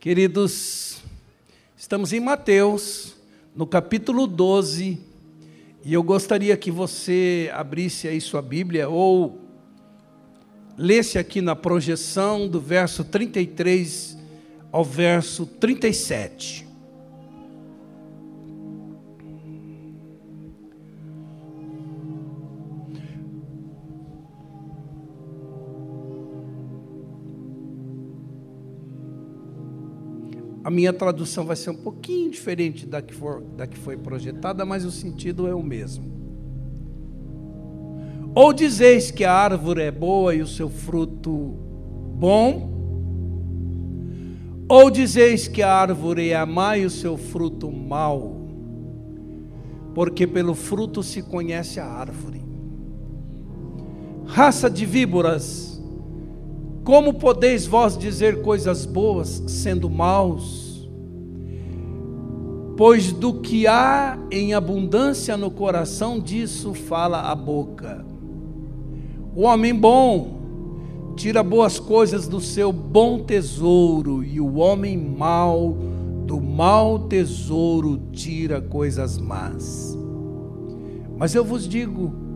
Queridos, estamos em Mateus, no capítulo 12, e eu gostaria que você abrisse aí sua Bíblia ou lesse aqui na projeção do verso 33 ao verso 37. A minha tradução vai ser um pouquinho diferente da que, for, da que foi projetada, mas o sentido é o mesmo. Ou dizeis que a árvore é boa e o seu fruto bom, ou dizeis que a árvore é má e o seu fruto mau, porque pelo fruto se conhece a árvore. Raça de víboras, como podeis vós dizer coisas boas sendo maus? Pois do que há em abundância no coração, disso fala a boca. O homem bom tira boas coisas do seu bom tesouro, e o homem mau do mau tesouro tira coisas más. Mas eu vos digo,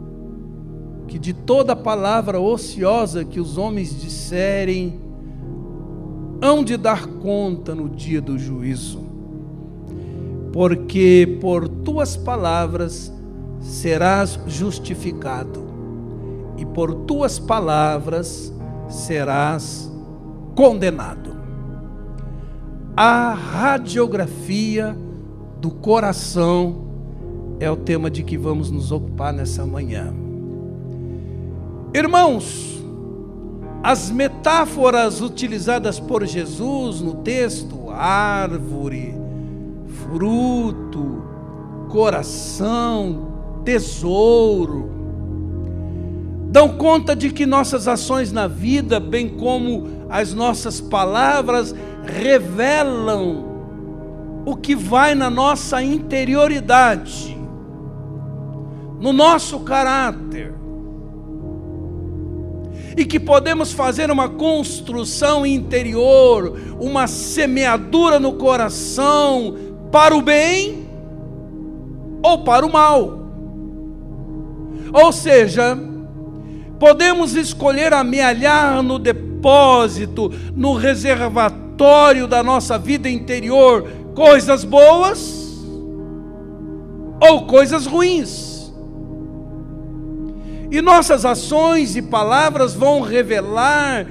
que de toda palavra ociosa que os homens disserem, hão de dar conta no dia do juízo. Porque por tuas palavras serás justificado, e por tuas palavras serás condenado. A radiografia do coração é o tema de que vamos nos ocupar nessa manhã. Irmãos, as metáforas utilizadas por Jesus no texto, árvore, fruto, coração, tesouro, dão conta de que nossas ações na vida, bem como as nossas palavras, revelam o que vai na nossa interioridade, no nosso caráter e que podemos fazer uma construção interior, uma semeadura no coração para o bem ou para o mal. Ou seja, podemos escolher amealhar no depósito, no reservatório da nossa vida interior coisas boas ou coisas ruins. E nossas ações e palavras vão revelar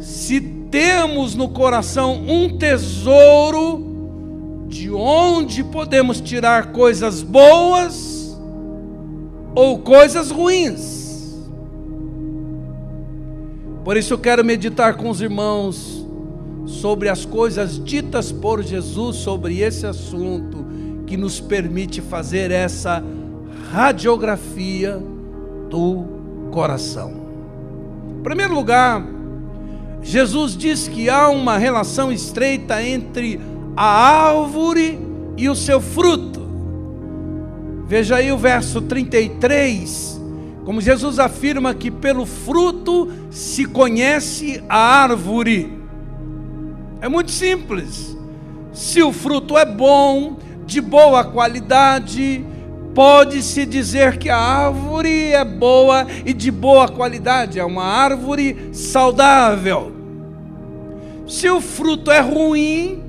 se temos no coração um tesouro de onde podemos tirar coisas boas ou coisas ruins. Por isso eu quero meditar com os irmãos sobre as coisas ditas por Jesus sobre esse assunto que nos permite fazer essa radiografia do coração. Em primeiro lugar, Jesus diz que há uma relação estreita entre a árvore e o seu fruto. Veja aí o verso 33, como Jesus afirma que pelo fruto se conhece a árvore. É muito simples. Se o fruto é bom, de boa qualidade, Pode-se dizer que a árvore é boa e de boa qualidade, é uma árvore saudável. Se o fruto é ruim,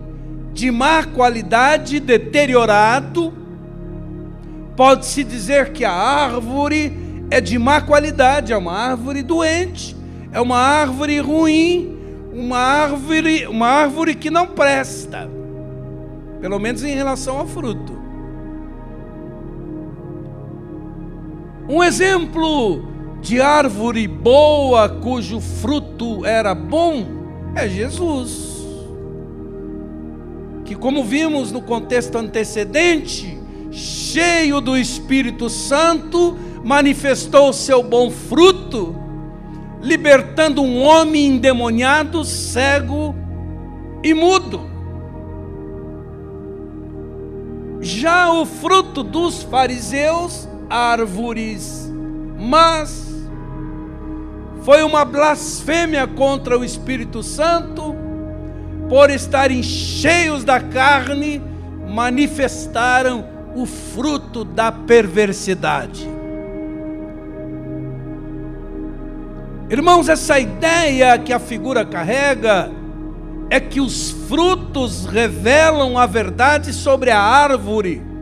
de má qualidade, deteriorado, pode-se dizer que a árvore é de má qualidade, é uma árvore doente, é uma árvore ruim, uma árvore, uma árvore que não presta, pelo menos em relação ao fruto. Um exemplo de árvore boa cujo fruto era bom é Jesus. Que, como vimos no contexto antecedente, cheio do Espírito Santo, manifestou seu bom fruto, libertando um homem endemoniado, cego e mudo. Já o fruto dos fariseus árvores, mas foi uma blasfêmia contra o Espírito Santo, por estarem cheios da carne, manifestaram o fruto da perversidade. Irmãos, essa ideia que a figura carrega é que os frutos revelam a verdade sobre a árvore.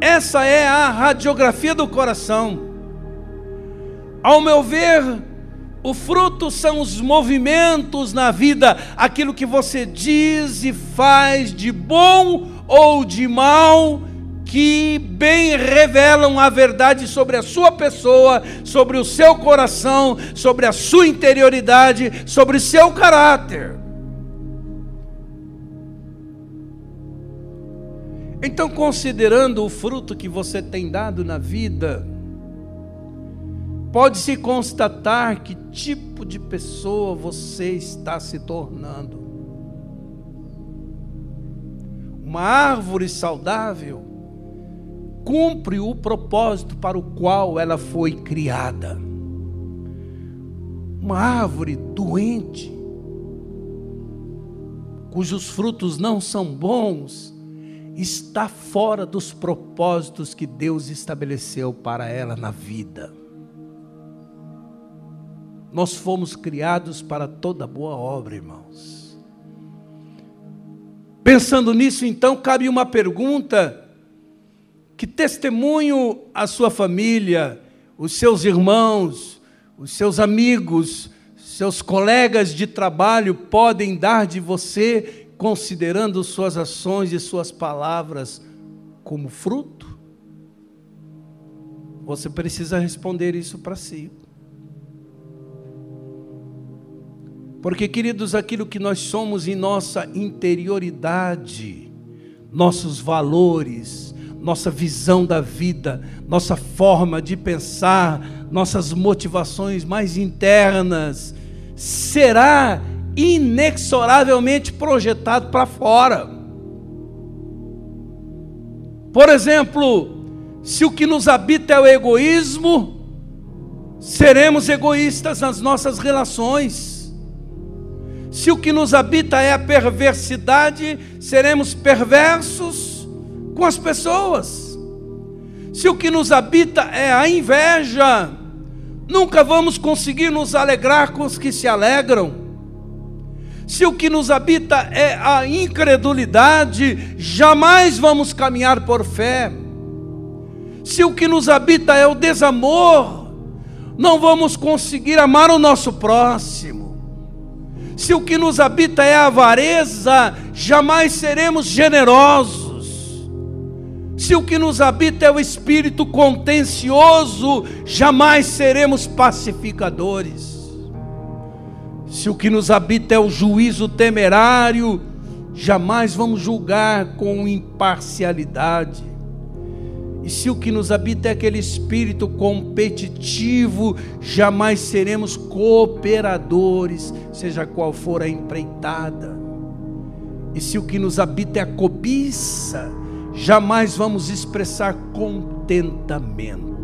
Essa é a radiografia do coração. Ao meu ver, o fruto são os movimentos na vida, aquilo que você diz e faz de bom ou de mal, que bem revelam a verdade sobre a sua pessoa, sobre o seu coração, sobre a sua interioridade, sobre o seu caráter. Então, considerando o fruto que você tem dado na vida, pode-se constatar que tipo de pessoa você está se tornando. Uma árvore saudável cumpre o propósito para o qual ela foi criada. Uma árvore doente, cujos frutos não são bons, está fora dos propósitos que Deus estabeleceu para ela na vida. Nós fomos criados para toda boa obra, irmãos. Pensando nisso, então, cabe uma pergunta: que testemunho a sua família, os seus irmãos, os seus amigos, seus colegas de trabalho podem dar de você, considerando suas ações e suas palavras como fruto? Você precisa responder isso para si. Porque, queridos, aquilo que nós somos em nossa interioridade, nossos valores, nossa visão da vida, nossa forma de pensar, nossas motivações mais internas, será inexoravelmente projetado para fora. Por exemplo, se o que nos habita é o egoísmo, seremos egoístas nas nossas relações. Se o que nos habita é a perversidade, seremos perversos com as pessoas. Se o que nos habita é a inveja, nunca vamos conseguir nos alegrar com os que se alegram. Se o que nos habita é a incredulidade, jamais vamos caminhar por fé. Se o que nos habita é o desamor, não vamos conseguir amar o nosso próximo. Se o que nos habita é a avareza, jamais seremos generosos. Se o que nos habita é o espírito contencioso, jamais seremos pacificadores. Se o que nos habita é o juízo temerário, jamais vamos julgar com imparcialidade. E se o que nos habita é aquele espírito competitivo, jamais seremos cooperadores, seja qual for a empreitada. E se o que nos habita é a cobiça, jamais vamos expressar contentamento.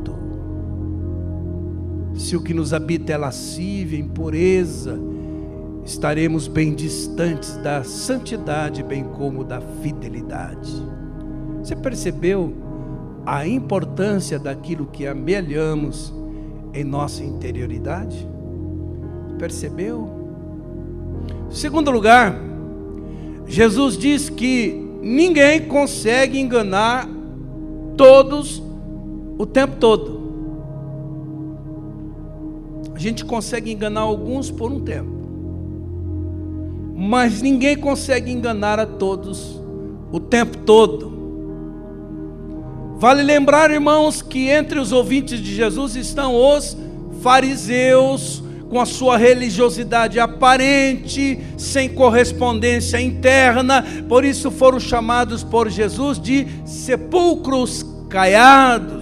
Se o que nos habita é lascívia, impureza, estaremos bem distantes da santidade, bem como da fidelidade. Você percebeu? a importância daquilo que amelhamos em nossa interioridade? Percebeu? Segundo lugar, Jesus diz que ninguém consegue enganar todos o tempo todo. Gente consegue enganar alguns por um tempo, mas ninguém consegue enganar a todos o tempo todo. Vale lembrar, irmãos, que entre os ouvintes de Jesus estão os fariseus, com a sua religiosidade aparente, sem correspondência interna, por isso foram chamados por Jesus de sepulcros caiados,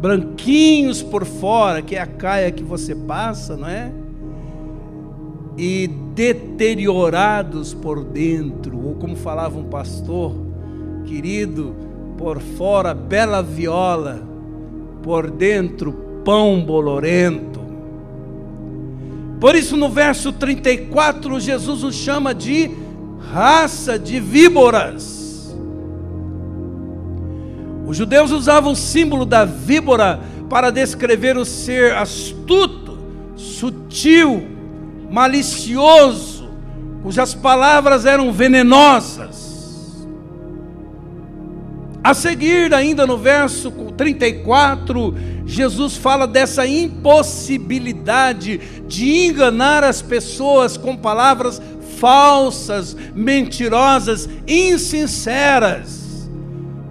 branquinhos por fora, que é a caia que você passa, não é? E deteriorados por dentro, ou como falava um pastor querido, por fora bela viola, por dentro pão bolorento. Por isso, no verso 34, Jesus os chama de raça de víboras. Os judeus usavam o símbolo da víbora para descrever o ser astuto, sutil, malicioso, cujas palavras eram venenosas. A seguir, ainda no verso 34, Jesus fala dessa impossibilidade de enganar as pessoas com palavras falsas, mentirosas, insinceras,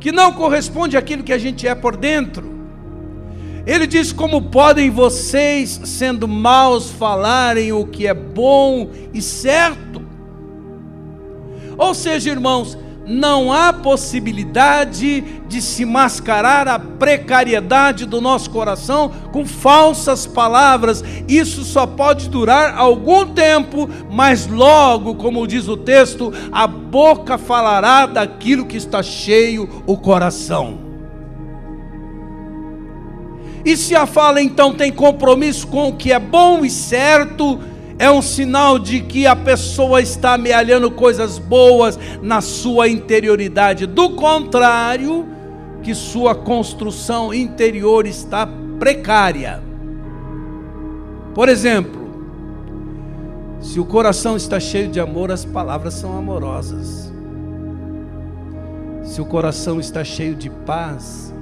que não corresponde àquilo que a gente é por dentro. Ele diz: Como podem vocês, sendo maus, falarem o que é bom e certo? Ou seja, irmãos, não há possibilidade de se mascarar a precariedade do nosso coração com falsas palavras. Isso só pode durar algum tempo, mas logo, como diz o texto, a boca falará daquilo que está cheio o coração. E se a fala então tem compromisso com o que é bom e certo, é um sinal de que a pessoa está amealhando coisas boas na sua interioridade. Do contrário, que sua construção interior está precária. Por exemplo, se o coração está cheio de amor, as palavras são amorosas. Se o coração está cheio de paz,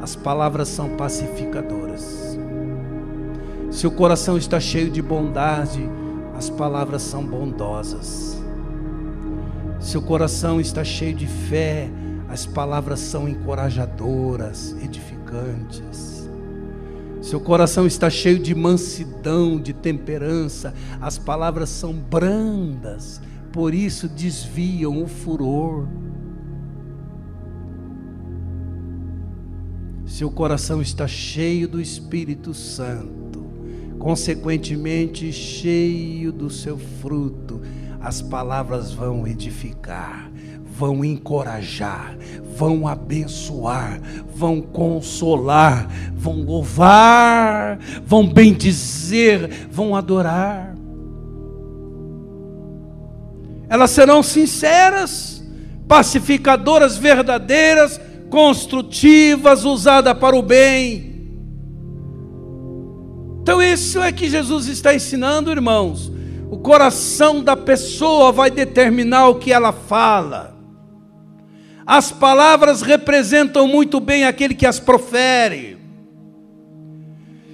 as palavras são pacificadoras. Se o coração está cheio de bondade, as palavras são bondosas. Se o coração está cheio de fé, as palavras são encorajadoras, edificantes. Se o coração está cheio de mansidão, de temperança, as palavras são brandas, por isso desviam o furor. Se o coração está cheio do Espírito Santo, consequentemente cheio do seu fruto, as palavras vão edificar, vão encorajar, vão abençoar, vão consolar, vão louvar, vão bendizer, vão adorar. Elas serão sinceras, pacificadoras verdadeiras, construtivas, usadas para o bem então, isso é que Jesus está ensinando, irmãos. O coração da pessoa vai determinar o que ela fala. As palavras representam muito bem aquele que as profere.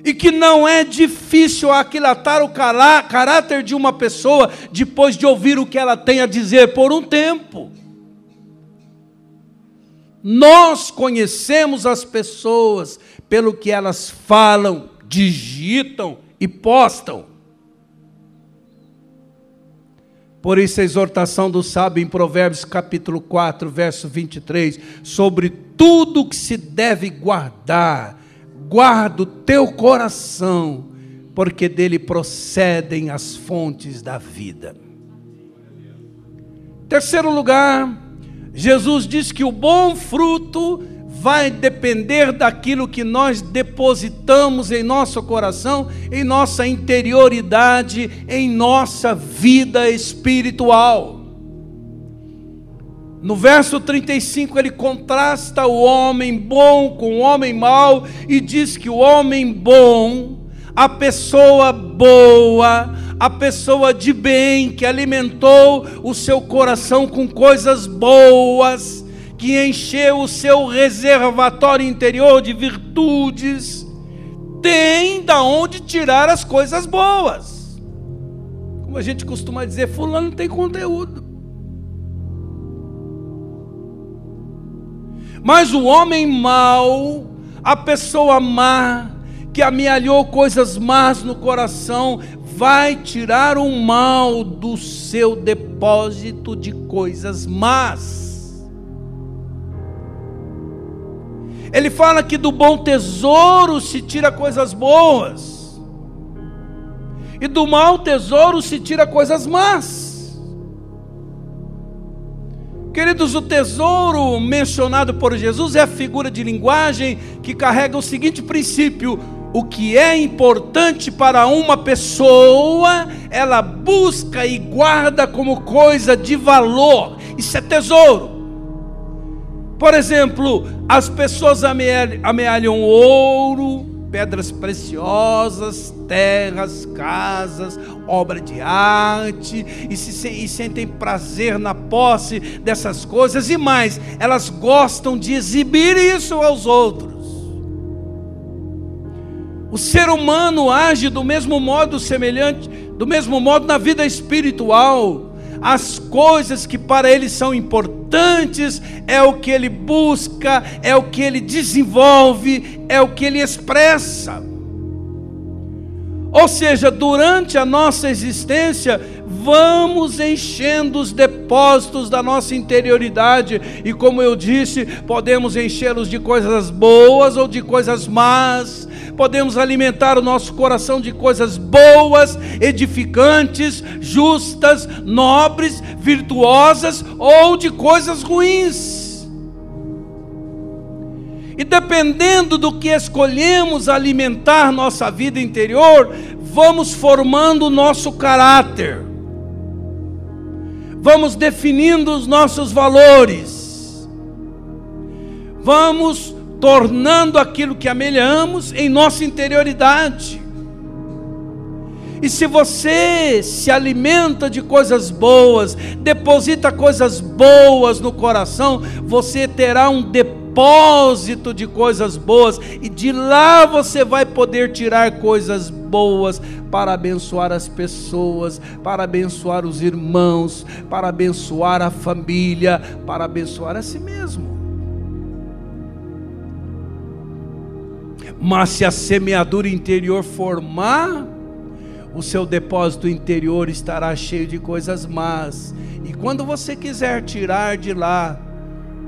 E que não é difícil aquilatar o caráter de uma pessoa depois de ouvir o que ela tem a dizer por um tempo. Nós conhecemos as pessoas pelo que elas falam digitam e postam. Por isso a exortação do sábio em Provérbios capítulo 4, verso 23, sobre tudo que se deve guardar, guarda o teu coração, porque dele procedem as fontes da vida. Terceiro lugar, Jesus diz que o bom fruto vai depender daquilo que nós depositamos em nosso coração, em nossa interioridade, em nossa vida espiritual. No verso 35 ele contrasta o homem bom com o homem mau e diz que o homem bom, a pessoa boa, a pessoa de bem que alimentou o seu coração com coisas boas, que encheu o seu reservatório interior de virtudes, tem da onde tirar as coisas boas. Como a gente costuma dizer, fulano tem conteúdo. Mas o homem mau, a pessoa má, que amealhou coisas más no coração, vai tirar o mal do seu depósito de coisas más. Ele fala que do bom tesouro se tira coisas boas, e do mau tesouro se tira coisas más. Queridos, o tesouro mencionado por Jesus é a figura de linguagem que carrega o seguinte princípio: o que é importante para uma pessoa, ela busca e guarda como coisa de valor. Isso é tesouro. Por exemplo, as pessoas amealham ouro, pedras preciosas, terras, casas, obra de arte, e, se, e sentem prazer na posse dessas coisas, e mais, elas gostam de exibir isso aos outros. O ser humano age do mesmo modo semelhante, do mesmo modo na vida espiritual. As coisas que para ele são importantes é o que ele busca, é o que ele desenvolve, é o que ele expressa. Ou seja, durante a nossa existência, vamos enchendo os depósitos da nossa interioridade, e como eu disse, podemos enchê-los de coisas boas ou de coisas más, podemos alimentar o nosso coração de coisas boas, edificantes, justas, nobres, virtuosas ou de coisas ruins. E dependendo do que escolhemos alimentar nossa vida interior, vamos formando o nosso caráter, vamos definindo os nossos valores, vamos tornando aquilo que amelhamos em nossa interioridade. E se você se alimenta de coisas boas, deposita coisas boas no coração, você terá um depósito de coisas boas, e de lá você vai poder tirar coisas boas para abençoar as pessoas, para abençoar os irmãos, para abençoar a família, para abençoar a si mesmo. Mas se a semeadura interior formar, o seu depósito interior estará cheio de coisas más. E quando você quiser tirar de lá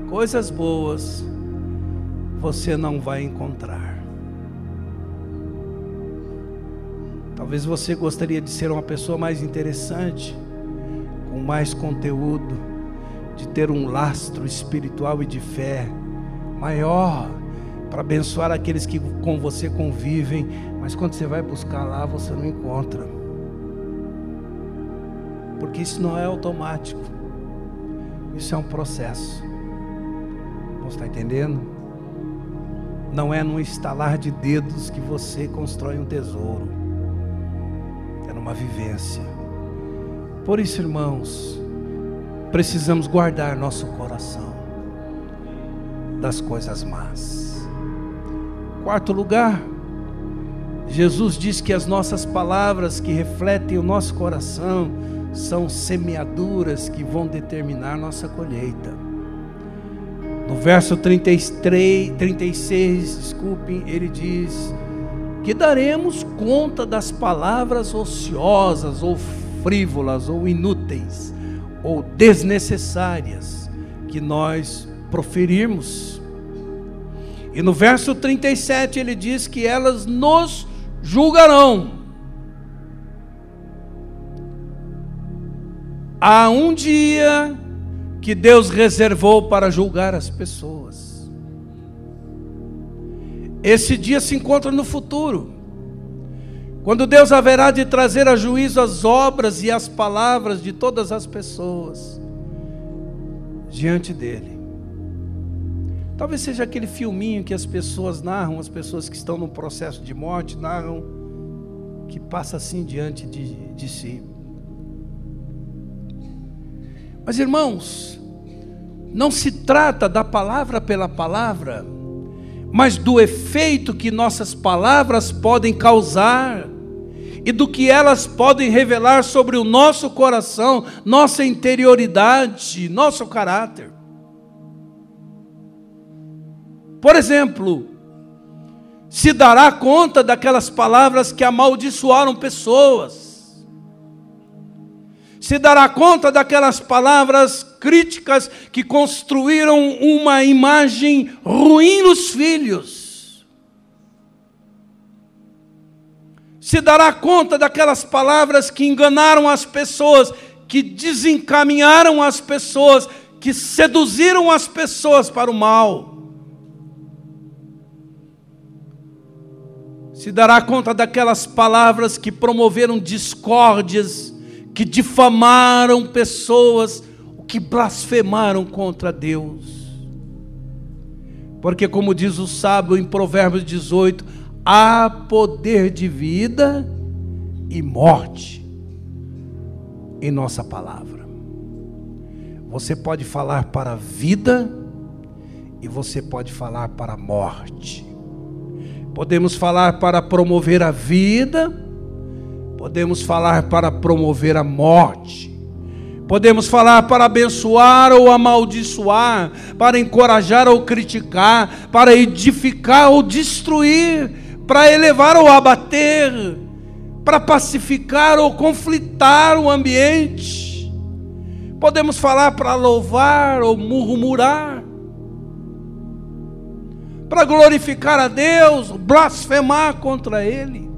coisas boas, você não vai encontrar. Talvez você gostaria de ser uma pessoa mais interessante, com mais conteúdo, de ter um lastro espiritual e de fé maior, para abençoar aqueles que com você convivem, mas quando você vai buscar lá, você não encontra. Porque isso não é automático, isso é um processo. Você está entendendo? Não é num estalar de dedos que você constrói um tesouro. É numa vivência. Por isso, irmãos, precisamos guardar nosso coração das coisas más. Quarto lugar, Jesus diz que as nossas palavras que refletem o nosso coração são semeaduras que vão determinar nossa colheita. No verso 33, 36, desculpem, ele diz: que daremos conta das palavras ociosas, ou frívolas, ou inúteis, ou desnecessárias que nós proferirmos. E no verso 37 ele diz que elas nos julgarão. Há um dia que Deus reservou para julgar as pessoas. Esse dia se encontra no futuro, quando Deus haverá de trazer a juízo as obras e as palavras de todas as pessoas diante dele. Talvez seja aquele filminho que as pessoas narram, as pessoas que estão no processo de morte narram, que passa assim diante de, de si. Mas irmãos, não se trata da palavra pela palavra, mas do efeito que nossas palavras podem causar e do que elas podem revelar sobre o nosso coração, nossa interioridade, nosso caráter. Por exemplo, se dará conta daquelas palavras que amaldiçoaram pessoas, se dará conta daquelas palavras críticas que construíram uma imagem ruim nos filhos. Se dará conta daquelas palavras que enganaram as pessoas, que desencaminharam as pessoas, que seduziram as pessoas para o mal. Se dará conta daquelas palavras que promoveram discórdias, que difamaram pessoas, que blasfemaram contra Deus. Porque, como diz o sábio em Provérbios 18, há poder de vida e morte em nossa palavra. Você pode falar para a vida e você pode falar para a morte. Podemos falar para promover a vida, podemos falar para promover a morte. Podemos falar para abençoar ou amaldiçoar, para encorajar ou criticar, para edificar ou destruir, para elevar ou abater, para pacificar ou conflitar o ambiente. Podemos falar para louvar ou murmurar para glorificar a Deus, blasfemar contra Ele.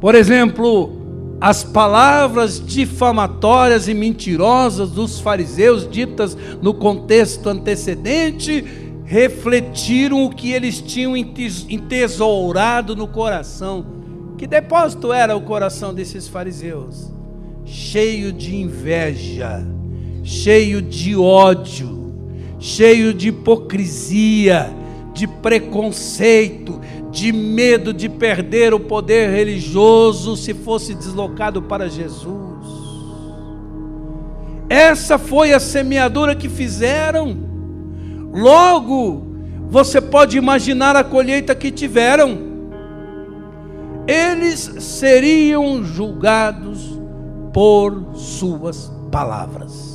Por exemplo, as palavras difamatórias e mentirosas dos fariseus, ditas no contexto antecedente, refletiram o que eles tinham entesourado no coração. Que depósito era o coração desses fariseus? Cheio de inveja cheio de ódio, cheio de hipocrisia, de preconceito, de medo de perder o poder religioso se fosse deslocado para Jesus. Essa foi a semeadura que fizeram. Logo, você pode imaginar a colheita que tiveram. Eles seriam julgados por suas palavras.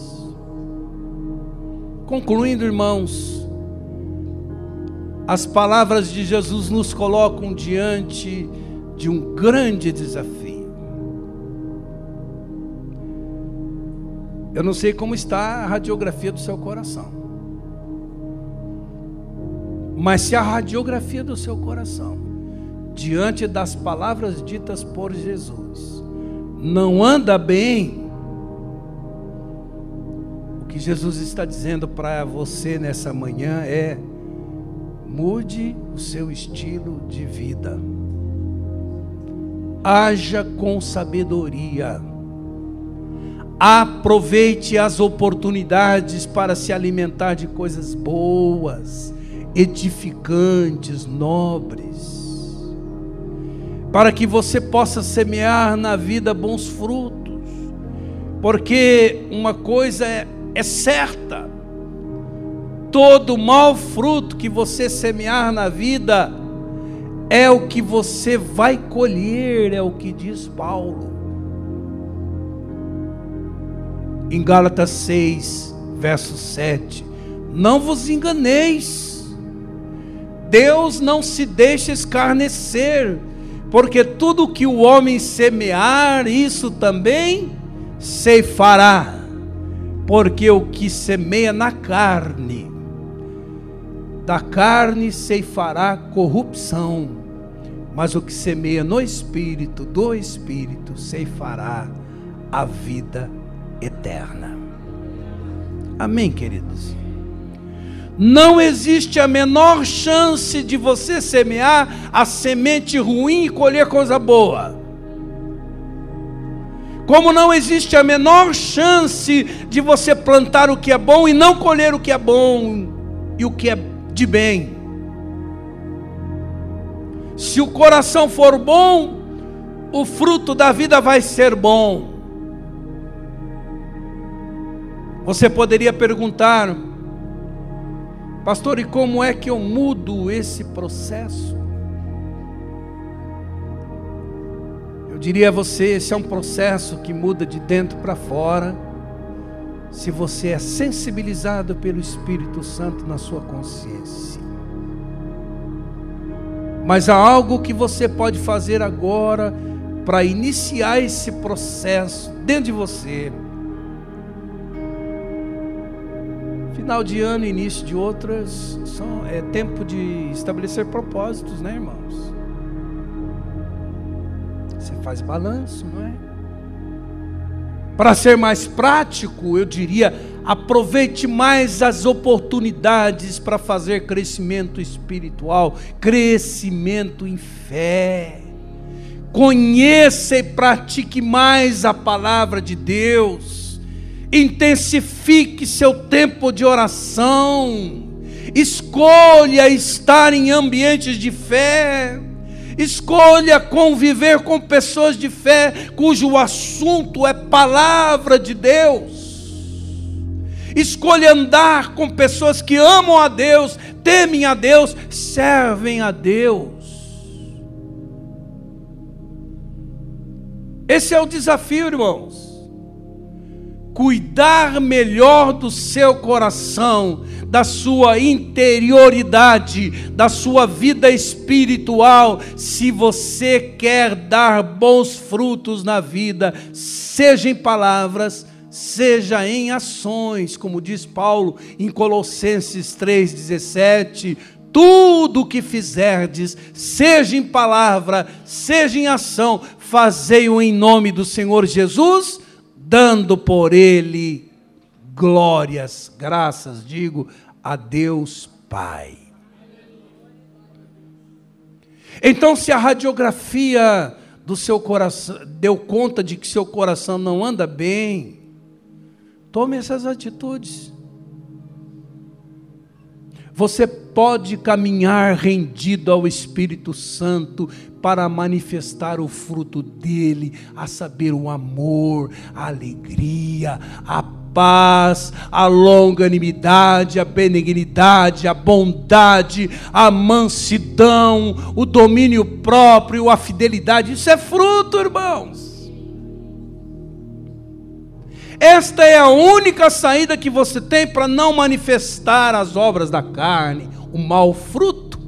Concluindo, irmãos, as palavras de Jesus nos colocam diante de um grande desafio. Eu não sei como está a radiografia do seu coração. Mas se a radiografia do seu coração, diante das palavras ditas por Jesus, não anda bem, que Jesus está dizendo para você nessa manhã é: mude o seu estilo de vida, haja com sabedoria, aproveite as oportunidades para se alimentar de coisas boas, edificantes, nobres, para que você possa semear na vida bons frutos, porque uma coisa é é certa. Todo mau fruto que você semear na vida é o que você vai colher, é o que diz Paulo. Em Gálatas 6, verso 7. Não vos enganeis, Deus não se deixa escarnecer, porque tudo que o homem semear, isso também ceifará porque o que semeia na carne, da carne ceifará corrupção, mas o que semeia no espírito, do espírito ceifará a vida eterna. Amém, queridos? Não existe a menor chance de você semear a semente ruim e colher coisa boa. Como não existe a menor chance de você plantar o que é bom e não colher o que é bom e o que é de bem. Se o coração for bom, o fruto da vida vai ser bom. Você poderia perguntar, pastor, e como é que eu mudo esse processo? Eu diria a você: esse é um processo que muda de dentro para fora, se você é sensibilizado pelo Espírito Santo na sua consciência. Mas há algo que você pode fazer agora para iniciar esse processo dentro de você. Final de ano, início de outras, são, é tempo de estabelecer propósitos, né, irmãos? Faz balanço, não é? Para ser mais prático, eu diria: aproveite mais as oportunidades para fazer crescimento espiritual, crescimento em fé. Conheça e pratique mais a palavra de Deus. Intensifique seu tempo de oração. Escolha estar em ambientes de fé. Escolha conviver com pessoas de fé cujo assunto é palavra de Deus. Escolha andar com pessoas que amam a Deus, temem a Deus, servem a Deus. Esse é o desafio, irmãos. Cuidar melhor do seu coração, da sua interioridade, da sua vida espiritual, se você quer dar bons frutos na vida, seja em palavras, seja em ações, como diz Paulo em Colossenses 3,17. Tudo o que fizerdes, seja em palavra, seja em ação, fazei-o em nome do Senhor Jesus, dando por ele glórias, graças, digo, a Deus Pai. Então, se a radiografia do seu coração deu conta de que seu coração não anda bem, tome essas atitudes. Você pode caminhar rendido ao Espírito Santo para manifestar o fruto dele, a saber, o amor, a alegria, a paz, a longanimidade, a benignidade, a bondade, a mansidão, o domínio próprio, a fidelidade. Isso é fruto, irmãos. Esta é a única saída que você tem para não manifestar as obras da carne, o mau fruto.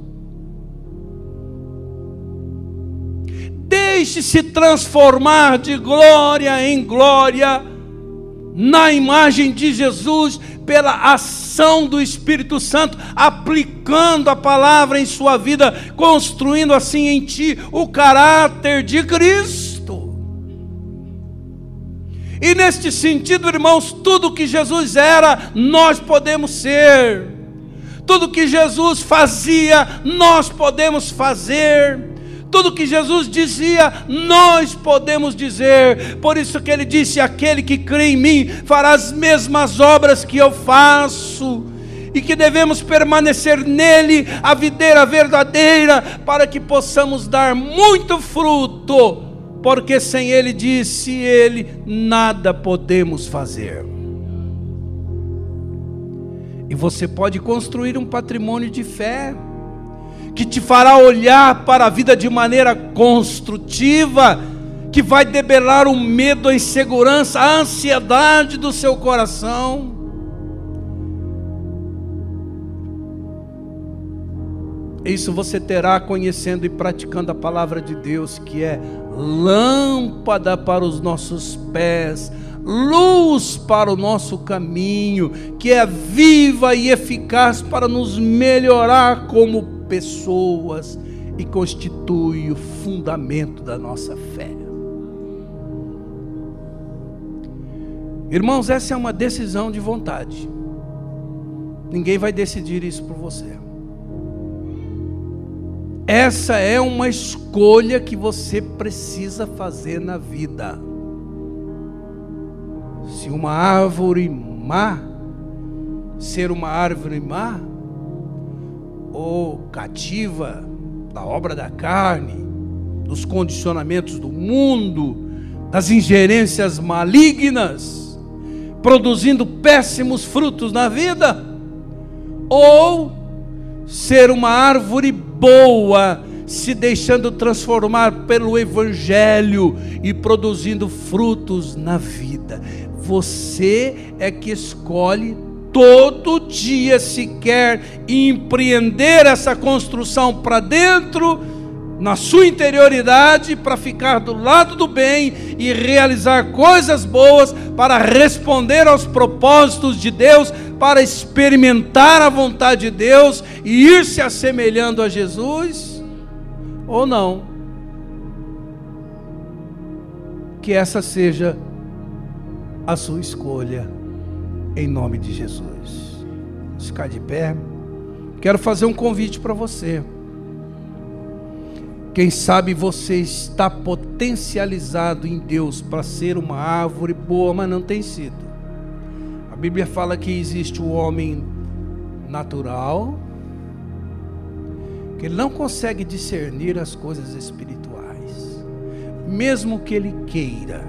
Deixe-se transformar de glória em glória na imagem de Jesus pela ação do Espírito Santo, aplicando a palavra em sua vida, construindo assim em ti o caráter de Cristo. E neste sentido, irmãos, tudo que Jesus era, nós podemos ser. Tudo que Jesus fazia, nós podemos fazer tudo que Jesus dizia, nós podemos dizer. Por isso que ele disse: aquele que crê em mim fará as mesmas obras que eu faço. E que devemos permanecer nele, a videira verdadeira, para que possamos dar muito fruto, porque sem ele, disse ele, nada podemos fazer. E você pode construir um patrimônio de fé que te fará olhar para a vida de maneira construtiva, que vai debelar o medo, a insegurança, a ansiedade do seu coração. Isso você terá conhecendo e praticando a palavra de Deus, que é lâmpada para os nossos pés, luz para o nosso caminho, que é viva e eficaz para nos melhorar como pessoas e constitui o fundamento da nossa fé. Irmãos, essa é uma decisão de vontade. Ninguém vai decidir isso por você. Essa é uma escolha que você precisa fazer na vida. Se uma árvore má, ser uma árvore má, ou cativa da obra da carne, dos condicionamentos do mundo, das ingerências malignas, produzindo péssimos frutos na vida, ou ser uma árvore boa, se deixando transformar pelo Evangelho e produzindo frutos na vida. Você é que escolhe todo dia se quer empreender essa construção para dentro, na sua interioridade, para ficar do lado do bem e realizar coisas boas, para responder aos propósitos de Deus, para experimentar a vontade de Deus e ir se assemelhando a Jesus, ou não. Que essa seja a sua escolha, em nome de Jesus. Vamos ficar de pé. Quero fazer um convite para você. Quem sabe você está potencializado em Deus para ser uma árvore boa, mas não tem sido. A Bíblia fala que existe o homem natural, que ele não consegue discernir as coisas espirituais, mesmo que ele queira.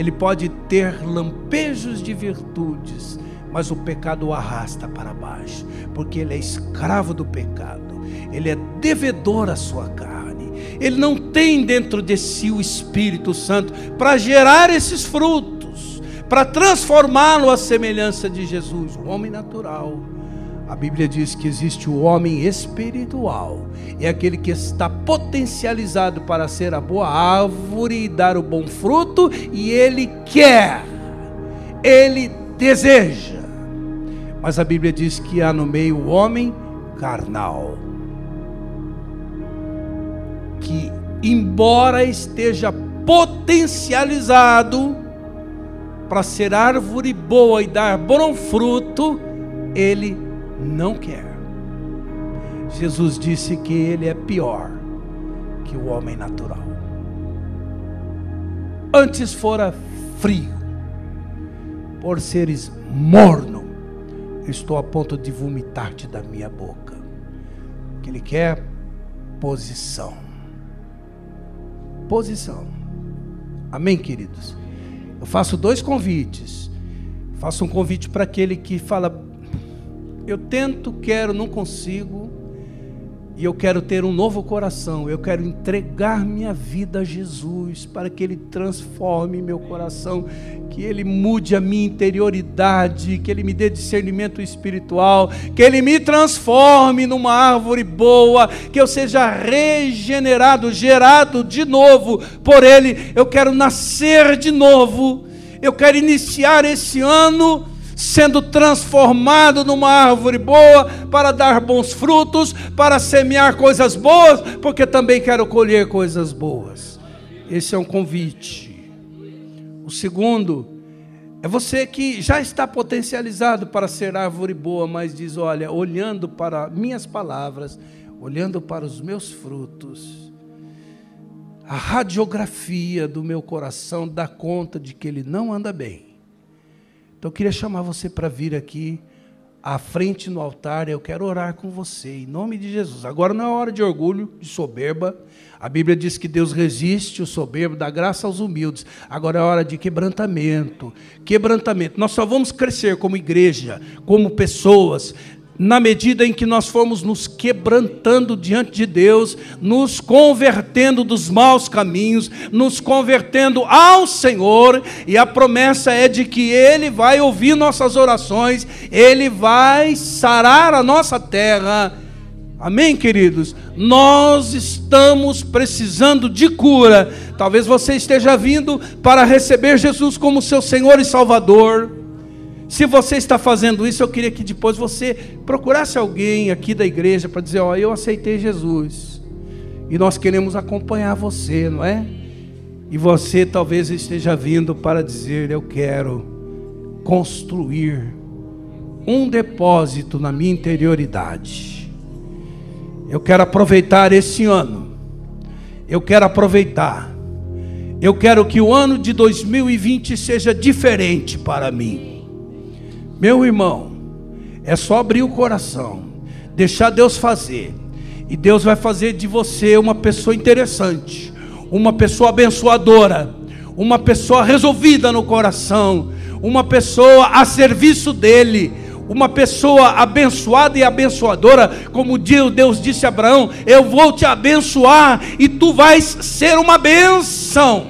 Ele pode ter lampejos de virtudes, mas o pecado o arrasta para baixo, porque ele é escravo do pecado, ele é devedor à sua carne ele não tem dentro de si o Espírito Santo para gerar esses frutos, para transformá-lo à semelhança de Jesus, o homem natural. A Bíblia diz que existe o homem espiritual, é aquele que está potencializado para ser a boa árvore e dar o bom fruto, e ele quer, ele deseja. Mas a Bíblia diz que há no meio o homem carnal que, embora esteja potencializado para ser árvore boa e dar bom fruto, ele não quer. Jesus disse que ele é pior que o homem natural. Antes fora frio, por seres morno, estou a ponto de vomitar-te da minha boca. Que ele quer posição posição. Amém, queridos? Eu faço dois convites. Faço um convite para aquele que fala: Eu tento, quero, não consigo. E eu quero ter um novo coração. Eu quero entregar minha vida a Jesus para que Ele transforme meu coração, que Ele mude a minha interioridade, que Ele me dê discernimento espiritual, que Ele me transforme numa árvore boa, que eu seja regenerado, gerado de novo por Ele. Eu quero nascer de novo. Eu quero iniciar esse ano sendo transformado numa árvore boa, para dar bons frutos, para semear coisas boas, porque também quero colher coisas boas. Esse é um convite. O segundo é você que já está potencializado para ser árvore boa, mas diz: olha, olhando para minhas palavras, olhando para os meus frutos, a radiografia do meu coração dá conta de que ele não anda bem. Então eu queria chamar você para vir aqui à frente no altar, eu quero orar com você, em nome de Jesus. Agora não é hora de orgulho, de soberba. A Bíblia diz que Deus resiste o soberbo, dá graça aos humildes. Agora é hora de quebrantamento. Quebrantamento. Nós só vamos crescer como igreja, como pessoas, na medida em que nós formos nos quebrantando diante de Deus, nos convertendo dos maus caminhos, nos convertendo ao Senhor, e a promessa é de que Ele vai ouvir nossas orações, Ele vai sarar a nossa terra. Amém, queridos? Nós estamos precisando de cura. Talvez você esteja vindo para receber Jesus como seu Senhor e Salvador. Se você está fazendo isso, eu queria que depois você procurasse alguém aqui da igreja para dizer: Ó, eu aceitei Jesus. E nós queremos acompanhar você, não é? E você talvez esteja vindo para dizer: Eu quero construir um depósito na minha interioridade. Eu quero aproveitar esse ano. Eu quero aproveitar. Eu quero que o ano de 2020 seja diferente para mim. Meu irmão, é só abrir o coração, deixar Deus fazer, e Deus vai fazer de você uma pessoa interessante, uma pessoa abençoadora, uma pessoa resolvida no coração, uma pessoa a serviço dEle, uma pessoa abençoada e abençoadora, como Deus disse a Abraão: Eu vou te abençoar e tu vais ser uma bênção.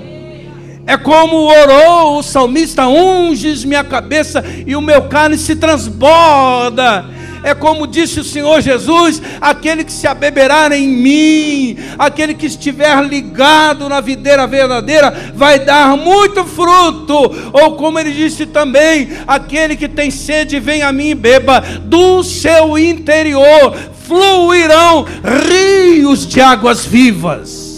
É como orou o salmista: unges minha cabeça e o meu cálice se transborda. É como disse o Senhor Jesus: aquele que se abeberar em mim, aquele que estiver ligado na videira verdadeira, vai dar muito fruto. Ou como ele disse também: aquele que tem sede, vem a mim e beba, do seu interior fluirão rios de águas vivas.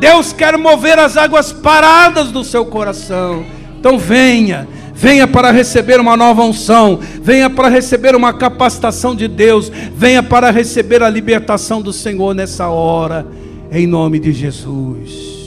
Deus quer mover as águas paradas do seu coração. Então venha, venha para receber uma nova unção, venha para receber uma capacitação de Deus, venha para receber a libertação do Senhor nessa hora, em nome de Jesus.